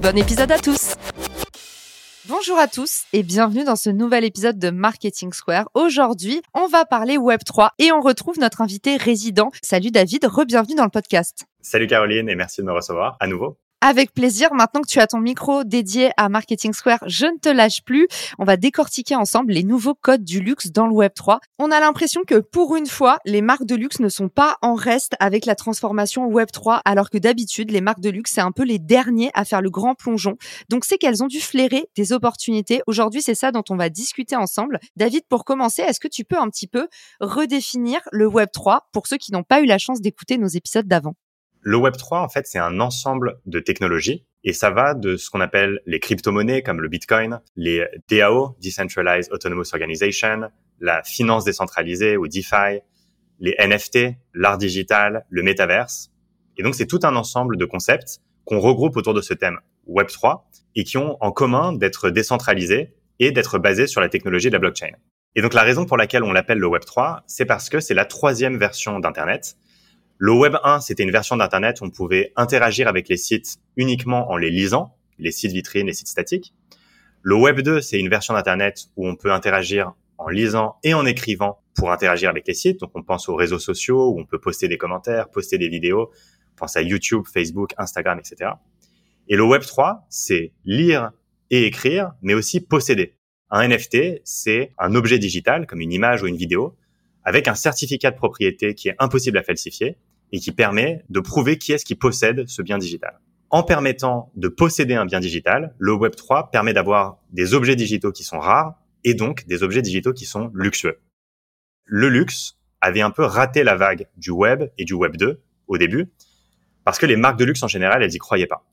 Bon épisode à tous Bonjour à tous et bienvenue dans ce nouvel épisode de Marketing Square. Aujourd'hui, on va parler Web3 et on retrouve notre invité résident. Salut David, re-bienvenue dans le podcast. Salut Caroline et merci de me recevoir à nouveau. Avec plaisir. Maintenant que tu as ton micro dédié à Marketing Square, je ne te lâche plus. On va décortiquer ensemble les nouveaux codes du luxe dans le Web 3. On a l'impression que pour une fois, les marques de luxe ne sont pas en reste avec la transformation Web 3, alors que d'habitude, les marques de luxe, c'est un peu les derniers à faire le grand plongeon. Donc c'est qu'elles ont dû flairer des opportunités. Aujourd'hui, c'est ça dont on va discuter ensemble. David, pour commencer, est-ce que tu peux un petit peu redéfinir le Web 3 pour ceux qui n'ont pas eu la chance d'écouter nos épisodes d'avant? Le Web3, en fait, c'est un ensemble de technologies et ça va de ce qu'on appelle les crypto-monnaies comme le Bitcoin, les DAO, Decentralized Autonomous Organization, la finance décentralisée ou DeFi, les NFT, l'art digital, le métaverse. Et donc, c'est tout un ensemble de concepts qu'on regroupe autour de ce thème Web3 et qui ont en commun d'être décentralisés et d'être basés sur la technologie de la blockchain. Et donc, la raison pour laquelle on l'appelle le Web3, c'est parce que c'est la troisième version d'Internet le Web 1, c'était une version d'Internet où on pouvait interagir avec les sites uniquement en les lisant, les sites vitrines, les sites statiques. Le Web 2, c'est une version d'Internet où on peut interagir en lisant et en écrivant pour interagir avec les sites. Donc on pense aux réseaux sociaux où on peut poster des commentaires, poster des vidéos. On pense à YouTube, Facebook, Instagram, etc. Et le Web 3, c'est lire et écrire, mais aussi posséder. Un NFT, c'est un objet digital comme une image ou une vidéo avec un certificat de propriété qui est impossible à falsifier et qui permet de prouver qui est-ce qui possède ce bien digital. En permettant de posséder un bien digital, le Web 3 permet d'avoir des objets digitaux qui sont rares et donc des objets digitaux qui sont luxueux. Le luxe avait un peu raté la vague du web et du web 2 au début parce que les marques de luxe en général, elles y croyaient pas.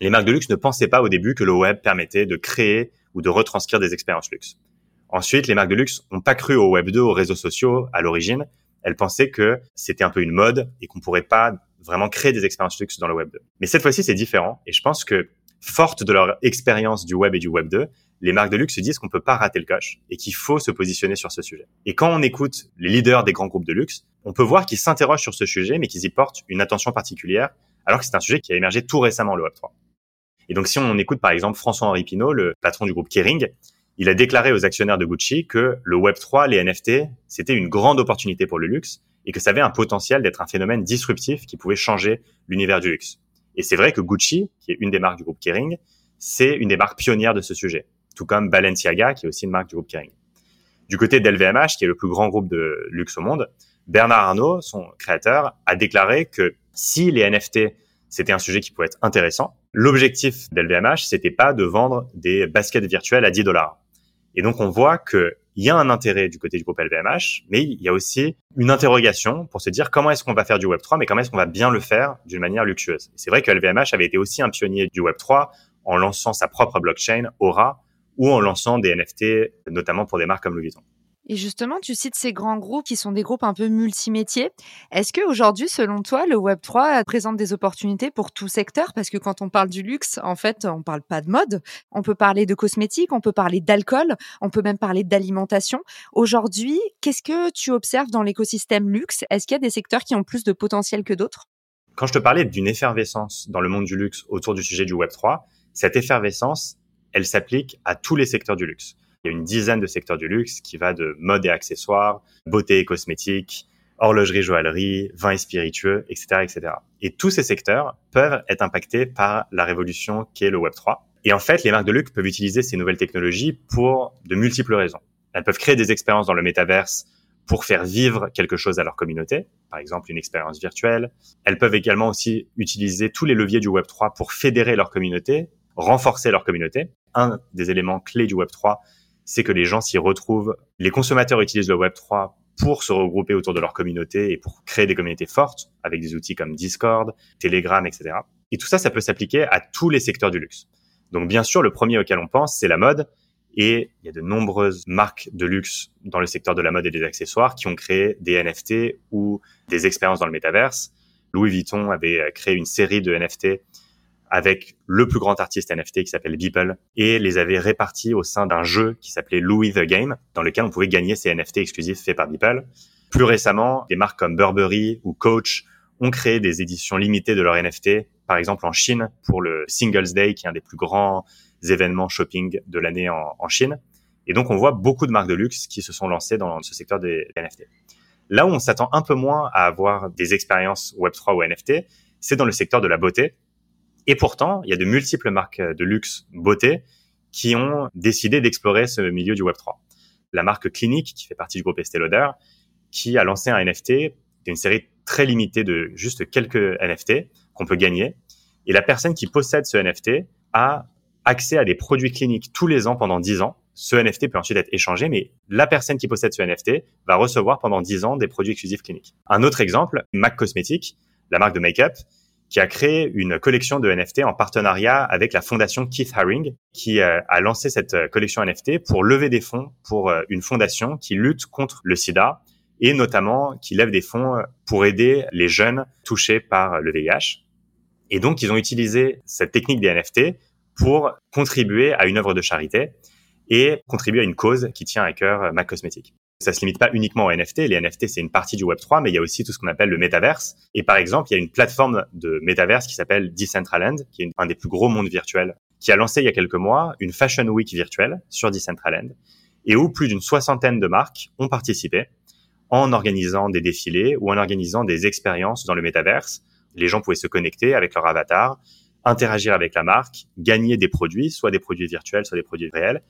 Les marques de luxe ne pensaient pas au début que le web permettait de créer ou de retranscrire des expériences luxe. Ensuite, les marques de luxe n'ont pas cru au web 2, aux réseaux sociaux à l'origine elles pensaient que c'était un peu une mode et qu'on pourrait pas vraiment créer des expériences luxe dans le Web 2. Mais cette fois-ci, c'est différent et je pense que fortes de leur expérience du Web et du Web 2, les marques de luxe se disent qu'on peut pas rater le coche et qu'il faut se positionner sur ce sujet. Et quand on écoute les leaders des grands groupes de luxe, on peut voir qu'ils s'interrogent sur ce sujet, mais qu'ils y portent une attention particulière, alors que c'est un sujet qui a émergé tout récemment, le Web 3. Et donc, si on écoute par exemple François-Henri Pinault, le patron du groupe Kering, il a déclaré aux actionnaires de Gucci que le Web3, les NFT, c'était une grande opportunité pour le luxe et que ça avait un potentiel d'être un phénomène disruptif qui pouvait changer l'univers du luxe. Et c'est vrai que Gucci, qui est une des marques du groupe Kering, c'est une des marques pionnières de ce sujet, tout comme Balenciaga, qui est aussi une marque du groupe Kering. Du côté d'LVMH, qui est le plus grand groupe de luxe au monde, Bernard Arnault, son créateur, a déclaré que si les NFT, c'était un sujet qui pouvait être intéressant, l'objectif d'LVMH, c'était pas de vendre des baskets virtuelles à 10 dollars. Et donc, on voit qu'il y a un intérêt du côté du groupe LVMH, mais il y a aussi une interrogation pour se dire comment est-ce qu'on va faire du Web3, mais comment est-ce qu'on va bien le faire d'une manière luxueuse. C'est vrai que LVMH avait été aussi un pionnier du Web3 en lançant sa propre blockchain, Aura, ou en lançant des NFT, notamment pour des marques comme Louis Vuitton. Et justement, tu cites ces grands groupes qui sont des groupes un peu multimétiers. Est-ce que aujourd'hui, selon toi, le Web 3 présente des opportunités pour tout secteur? Parce que quand on parle du luxe, en fait, on parle pas de mode. On peut parler de cosmétiques, on peut parler d'alcool, on peut même parler d'alimentation. Aujourd'hui, qu'est-ce que tu observes dans l'écosystème luxe? Est-ce qu'il y a des secteurs qui ont plus de potentiel que d'autres? Quand je te parlais d'une effervescence dans le monde du luxe autour du sujet du Web 3, cette effervescence, elle s'applique à tous les secteurs du luxe. Il y a une dizaine de secteurs du luxe qui va de mode et accessoires, beauté et cosmétiques, horlogerie, joaillerie, vin et spiritueux, etc., etc. Et tous ces secteurs peuvent être impactés par la révolution qu'est le Web 3. Et en fait, les marques de luxe peuvent utiliser ces nouvelles technologies pour de multiples raisons. Elles peuvent créer des expériences dans le métaverse pour faire vivre quelque chose à leur communauté, par exemple une expérience virtuelle. Elles peuvent également aussi utiliser tous les leviers du Web3 pour fédérer leur communauté, renforcer leur communauté. Un des éléments clés du Web3, c'est que les gens s'y retrouvent. Les consommateurs utilisent le Web3 pour se regrouper autour de leur communauté et pour créer des communautés fortes avec des outils comme Discord, Telegram, etc. Et tout ça, ça peut s'appliquer à tous les secteurs du luxe. Donc bien sûr, le premier auquel on pense, c'est la mode. Et il y a de nombreuses marques de luxe dans le secteur de la mode et des accessoires qui ont créé des NFT ou des expériences dans le métaverse. Louis Vuitton avait créé une série de NFT avec le plus grand artiste NFT qui s'appelle Beeple et les avait répartis au sein d'un jeu qui s'appelait Louis the Game dans lequel on pouvait gagner ces NFT exclusifs faits par Beeple. Plus récemment, des marques comme Burberry ou Coach ont créé des éditions limitées de leurs NFT, par exemple en Chine pour le Singles Day qui est un des plus grands événements shopping de l'année en, Chine. Et donc, on voit beaucoup de marques de luxe qui se sont lancées dans ce secteur des NFT. Là où on s'attend un peu moins à avoir des expériences Web3 ou NFT, c'est dans le secteur de la beauté. Et pourtant, il y a de multiples marques de luxe beauté qui ont décidé d'explorer ce milieu du Web3. La marque Clinique, qui fait partie du groupe Estée Lauder, qui a lancé un NFT, une série très limitée de juste quelques NFT qu'on peut gagner. Et la personne qui possède ce NFT a accès à des produits cliniques tous les ans pendant 10 ans. Ce NFT peut ensuite être échangé, mais la personne qui possède ce NFT va recevoir pendant 10 ans des produits exclusifs cliniques. Un autre exemple, MAC Cosmetics, la marque de make-up, qui a créé une collection de NFT en partenariat avec la fondation Keith Haring, qui euh, a lancé cette euh, collection NFT pour lever des fonds pour euh, une fondation qui lutte contre le sida et notamment qui lève des fonds pour aider les jeunes touchés par le VIH. Et donc, ils ont utilisé cette technique des NFT pour contribuer à une œuvre de charité et contribuer à une cause qui tient à cœur Mac Cosmétique. Ça se limite pas uniquement aux NFT. Les NFT, c'est une partie du Web3, mais il y a aussi tout ce qu'on appelle le Metaverse. Et par exemple, il y a une plateforme de Metaverse qui s'appelle Decentraland, qui est un des plus gros mondes virtuels, qui a lancé il y a quelques mois une Fashion Week virtuelle sur Decentraland, et où plus d'une soixantaine de marques ont participé en organisant des défilés ou en organisant des expériences dans le Metaverse. Les gens pouvaient se connecter avec leur avatar, interagir avec la marque, gagner des produits, soit des produits virtuels, soit des produits réels,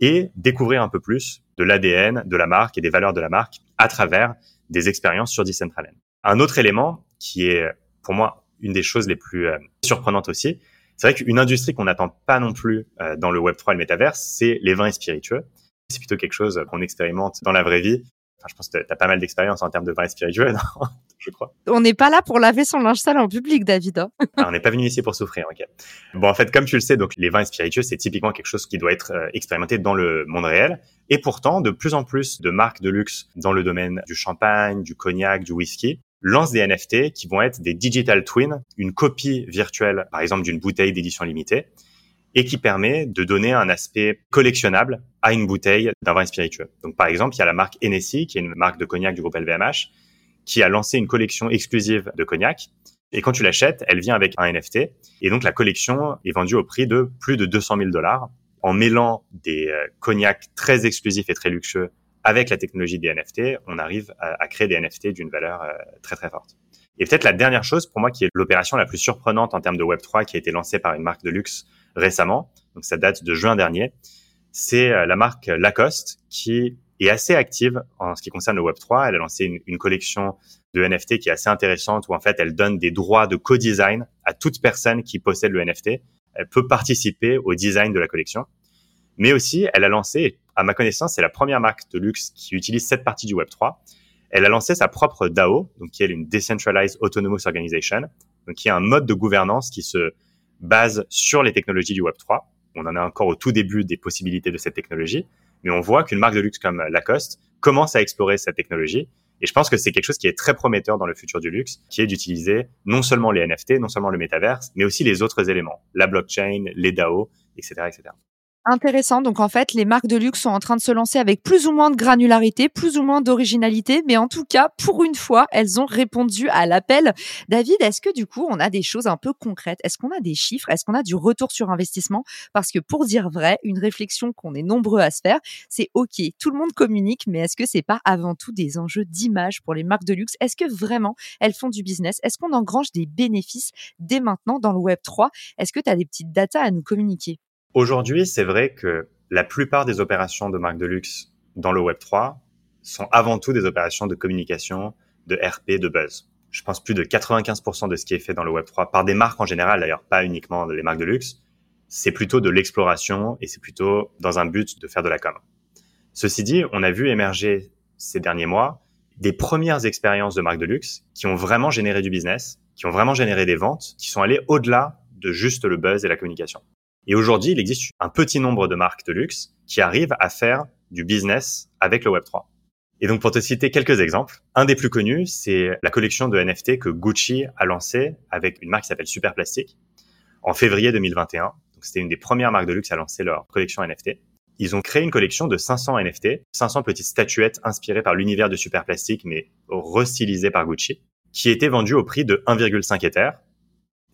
et découvrir un peu plus de l'ADN de la marque et des valeurs de la marque à travers des expériences sur Decentraland. Un autre élément qui est pour moi une des choses les plus euh, surprenantes aussi, c'est vrai qu'une industrie qu'on n'attend pas non plus euh, dans le Web3 et le métaverse, c'est les vins spiritueux. C'est plutôt quelque chose qu'on expérimente dans la vraie vie. Enfin, je pense que tu as pas mal d'expérience en termes de vins spiritueux, non je crois. On n'est pas là pour laver son linge sale en public, David. Hein. Ah, on n'est pas venu ici pour souffrir, ok. Bon, en fait, comme tu le sais, donc les vins spiritueux, c'est typiquement quelque chose qui doit être euh, expérimenté dans le monde réel. Et pourtant, de plus en plus de marques de luxe dans le domaine du champagne, du cognac, du whisky lancent des NFT qui vont être des digital twins, une copie virtuelle, par exemple, d'une bouteille d'édition limitée, et qui permet de donner un aspect collectionnable à une bouteille d'un vin spiritueux. Donc, par exemple, il y a la marque Hennessy, qui est une marque de cognac du groupe LVMH, qui a lancé une collection exclusive de cognac. Et quand tu l'achètes, elle vient avec un NFT. Et donc, la collection est vendue au prix de plus de 200 000 dollars en mêlant des euh, cognacs très exclusifs et très luxueux avec la technologie des NFT, on arrive à, créer des NFT d'une valeur euh, très très forte. Et peut-être la dernière chose pour moi qui est l'opération la plus surprenante en termes de Web3 qui a été lancée par une marque de luxe récemment, donc ça date de juin dernier, c'est euh, la marque Lacoste qui est assez active en ce qui concerne le Web3. Elle a lancé une, collection de NFT qui est assez intéressante où en fait elle donne des droits de co-design à toute personne qui possède le NFT. Elle peut participer au design de la collection. Mais aussi, elle a lancé, à ma connaissance, c'est la première marque de luxe qui utilise cette partie du Web3. Elle a lancé sa propre DAO, donc qui est une Decentralized Autonomous Organization, donc qui est un mode de gouvernance qui se base sur les technologies du Web3. On en est encore au tout début des possibilités de cette technologie, mais on voit qu'une marque de luxe comme Lacoste commence à explorer cette technologie. Et je pense que c'est quelque chose qui est très prometteur dans le futur du luxe, qui est d'utiliser non seulement les NFT, non seulement le métaverse, mais aussi les autres éléments, la blockchain, les DAO, etc., etc. Intéressant. Donc en fait, les marques de luxe sont en train de se lancer avec plus ou moins de granularité, plus ou moins d'originalité, mais en tout cas, pour une fois, elles ont répondu à l'appel. David, est-ce que du coup, on a des choses un peu concrètes? Est-ce qu'on a des chiffres? Est-ce qu'on a du retour sur investissement? Parce que pour dire vrai, une réflexion qu'on est nombreux à se faire, c'est OK, tout le monde communique, mais est-ce que c'est pas avant tout des enjeux d'image pour les marques de luxe? Est-ce que vraiment elles font du business? Est-ce qu'on engrange des bénéfices dès maintenant dans le Web 3 Est-ce que tu as des petites datas à nous communiquer? Aujourd'hui, c'est vrai que la plupart des opérations de marques de luxe dans le Web 3 sont avant tout des opérations de communication, de RP, de buzz. Je pense plus de 95% de ce qui est fait dans le Web3 par des marques en général, d'ailleurs pas uniquement les marques de luxe, c'est plutôt de l'exploration et c'est plutôt dans un but de faire de la com. Ceci dit, on a vu émerger ces derniers mois des premières expériences de marques de luxe qui ont vraiment généré du business, qui ont vraiment généré des ventes, qui sont allées au-delà de juste le buzz et la communication. Et aujourd'hui, il existe un petit nombre de marques de luxe qui arrivent à faire du business avec le Web3. Et donc, pour te citer quelques exemples, un des plus connus, c'est la collection de NFT que Gucci a lancée avec une marque qui s'appelle Super Plastic en février 2021. Donc, c'était une des premières marques de luxe à lancer leur collection NFT. Ils ont créé une collection de 500 NFT, 500 petites statuettes inspirées par l'univers de Super Plastic, mais restylisées par Gucci, qui étaient vendues au prix de 1,5 Ether.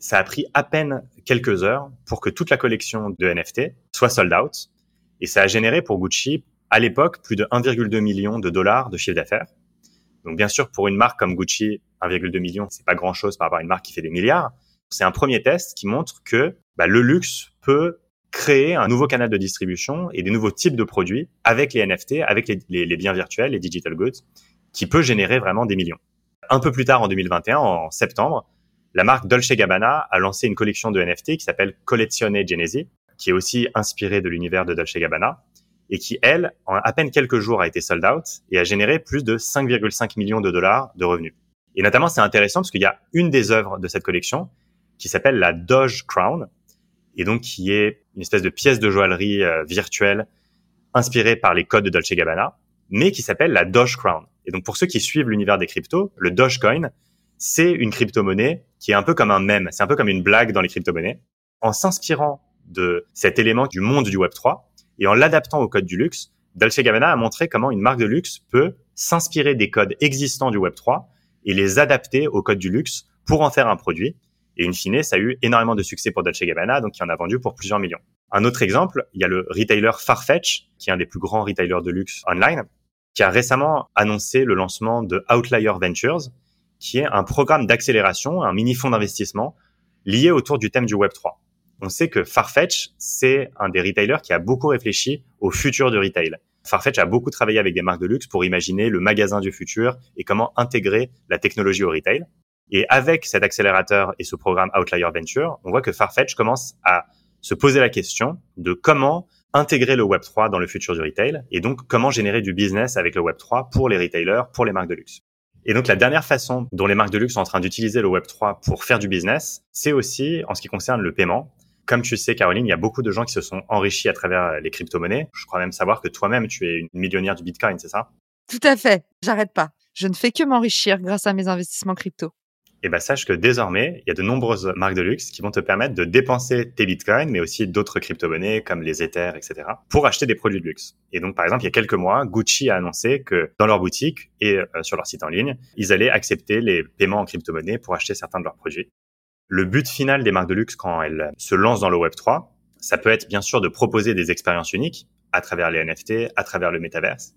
Ça a pris à peine quelques heures pour que toute la collection de NFT soit sold out. Et ça a généré pour Gucci, à l'époque, plus de 1,2 million de dollars de chiffre d'affaires. Donc, bien sûr, pour une marque comme Gucci, 1,2 million, c'est pas grand chose par rapport à une marque qui fait des milliards. C'est un premier test qui montre que bah, le luxe peut créer un nouveau canal de distribution et des nouveaux types de produits avec les NFT, avec les, biens virtuels, les digital goods, qui peut générer vraiment des millions. Un peu plus tard, en 2021, en septembre, la marque Dolce Gabbana a lancé une collection de NFT qui s'appelle Collezione Genesi, qui est aussi inspirée de l'univers de Dolce Gabbana et qui, elle, en à peine quelques jours a été sold out et a généré plus de 5,5 millions de dollars de revenus. Et notamment, c'est intéressant parce qu'il y a une des œuvres de cette collection qui s'appelle la Doge Crown, et donc qui est une espèce de pièce de joaillerie euh, virtuelle inspirée par les codes de Dolce Gabbana, mais qui s'appelle la Dogecoin. Et donc pour ceux qui suivent l'univers des cryptos, le Dogecoin, c'est une crypto-monnaie qui est un peu comme un mème, c'est un peu comme une blague dans les crypto-monnaies. En s'inspirant de cet élément du monde du Web3 et en l'adaptant au code du luxe, Dolce Gabbana a montré comment une marque de luxe peut s'inspirer des codes existants du Web3 et les adapter au code du luxe pour en faire un produit et in fine, ça a eu énormément de succès pour Dolce Gabbana, donc il en a vendu pour plusieurs millions. Un autre exemple, il y a le retailer Farfetch, qui est un des plus grands retailers de luxe online, qui a récemment annoncé le lancement de Outlier Ventures, qui est un programme d'accélération, un mini fonds d'investissement lié autour du thème du Web 3. On sait que Farfetch, c'est un des retailers qui a beaucoup réfléchi au futur du retail. Farfetch a beaucoup travaillé avec des marques de luxe pour imaginer le magasin du futur et comment intégrer la technologie au retail. Et avec cet accélérateur et ce programme Outlier Venture, on voit que Farfetch commence à se poser la question de comment intégrer le Web3 dans le futur du retail et donc comment générer du business avec le Web3 pour les retailers, pour les marques de luxe. Et donc la dernière façon dont les marques de luxe sont en train d'utiliser le Web3 pour faire du business, c'est aussi en ce qui concerne le paiement. Comme tu sais, Caroline, il y a beaucoup de gens qui se sont enrichis à travers les crypto-monnaies. Je crois même savoir que toi-même, tu es une millionnaire du Bitcoin, c'est ça? Tout à fait. J'arrête pas. Je ne fais que m'enrichir grâce à mes investissements crypto et ben sache que désormais, il y a de nombreuses marques de luxe qui vont te permettre de dépenser tes bitcoins, mais aussi d'autres crypto-monnaies comme les Ethers, etc., pour acheter des produits de luxe. Et donc, par exemple, il y a quelques mois, Gucci a annoncé que dans leur boutique et euh, sur leur site en ligne, ils allaient accepter les paiements en crypto-monnaie pour acheter certains de leurs produits. Le but final des marques de luxe quand elles se lancent dans le Web 3, ça peut être bien sûr de proposer des expériences uniques à travers les NFT, à travers le métaverse,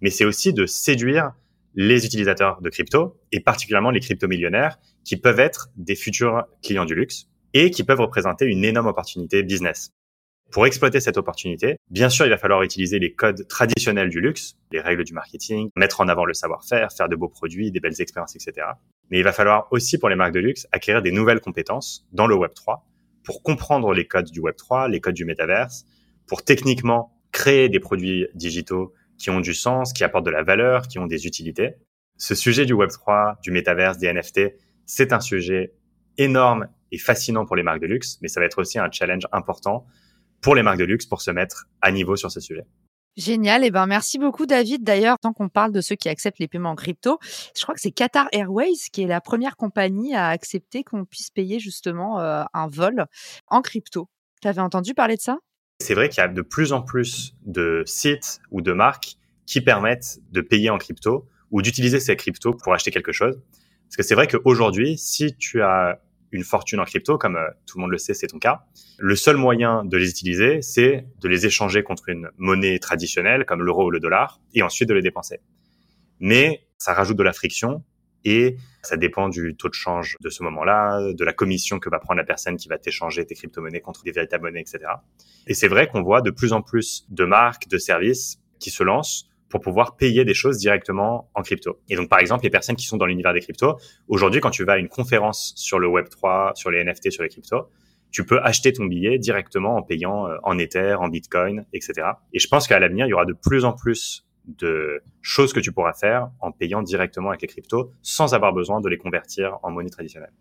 mais c'est aussi de séduire les utilisateurs de crypto et particulièrement les crypto-millionnaires qui peuvent être des futurs clients du luxe et qui peuvent représenter une énorme opportunité business. Pour exploiter cette opportunité, bien sûr, il va falloir utiliser les codes traditionnels du luxe, les règles du marketing, mettre en avant le savoir-faire, faire de beaux produits, des belles expériences, etc. Mais il va falloir aussi pour les marques de luxe acquérir des nouvelles compétences dans le Web 3 pour comprendre les codes du Web 3, les codes du métaverse, pour techniquement créer des produits digitaux qui ont du sens, qui apportent de la valeur, qui ont des utilités. Ce sujet du Web3, du métaverse, des NFT, c'est un sujet énorme et fascinant pour les marques de luxe, mais ça va être aussi un challenge important pour les marques de luxe pour se mettre à niveau sur ce sujet. Génial. Et eh ben, merci beaucoup, David. D'ailleurs, tant qu'on parle de ceux qui acceptent les paiements en crypto, je crois que c'est Qatar Airways qui est la première compagnie à accepter qu'on puisse payer justement euh, un vol en crypto. Tu avais entendu parler de ça? C'est vrai qu'il y a de plus en plus de sites ou de marques qui permettent de payer en crypto ou d'utiliser ces cryptos pour acheter quelque chose. Parce que c'est vrai qu'aujourd'hui, si tu as une fortune en crypto, comme euh, tout le monde le sait, c'est ton cas, le seul moyen de les utiliser, c'est de les échanger contre une monnaie traditionnelle comme l'euro ou le dollar et ensuite de les dépenser. Mais ça rajoute de la friction et ça dépend du taux de change de ce moment-là, de la commission que va prendre la personne qui va t'échanger tes crypto-monnaies contre des véritables monnaies, etc. Et c'est vrai qu'on voit de plus en plus de marques, de services qui se lancent pour pouvoir payer des choses directement en crypto. Et donc, par exemple, les personnes qui sont dans l'univers des cryptos, aujourd'hui, quand tu vas à une conférence sur le Web3, sur les NFT, sur les cryptos, tu peux acheter ton billet directement en payant euh, en Ether, en Bitcoin, etc. Et je pense qu'à l'avenir, il y aura de plus en plus de choses que tu pourras faire en payant directement avec les cryptos sans avoir besoin de les convertir en monnaie traditionnelle.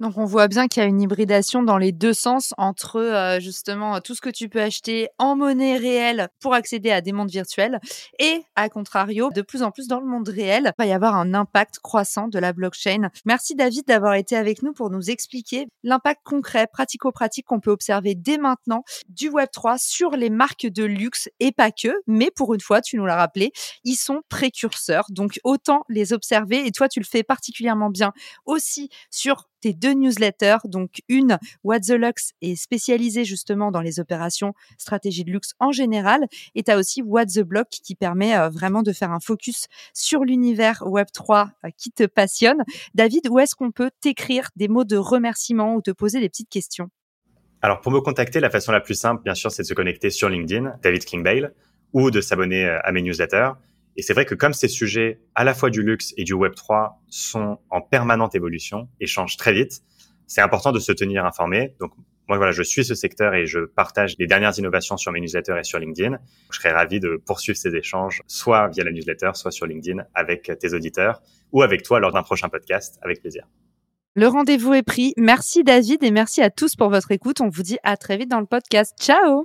Donc on voit bien qu'il y a une hybridation dans les deux sens entre euh, justement tout ce que tu peux acheter en monnaie réelle pour accéder à des mondes virtuels et à contrario, de plus en plus dans le monde réel, il va y avoir un impact croissant de la blockchain. Merci David d'avoir été avec nous pour nous expliquer l'impact concret, pratico-pratique qu'on peut observer dès maintenant du Web3 sur les marques de luxe et pas que, mais pour une fois, tu nous l'as rappelé, ils sont précurseurs. Donc autant les observer et toi tu le fais particulièrement bien aussi sur tes deux newsletters. Donc, une, What the Lux est spécialisée justement dans les opérations stratégie de luxe en général. Et tu as aussi What the Block qui permet euh, vraiment de faire un focus sur l'univers Web3 euh, qui te passionne. David, où est-ce qu'on peut t'écrire des mots de remerciement ou te poser des petites questions? Alors pour me contacter, la façon la plus simple, bien sûr, c'est de se connecter sur LinkedIn, David Kingbale, ou de s'abonner euh, à mes newsletters. Et c'est vrai que comme ces sujets, à la fois du luxe et du Web 3, sont en permanente évolution et changent très vite, c'est important de se tenir informé. Donc, moi, voilà, je suis ce secteur et je partage les dernières innovations sur mes newsletters et sur LinkedIn. Je serais ravi de poursuivre ces échanges, soit via la newsletter, soit sur LinkedIn avec tes auditeurs ou avec toi lors d'un prochain podcast, avec plaisir. Le rendez-vous est pris. Merci David et merci à tous pour votre écoute. On vous dit à très vite dans le podcast. Ciao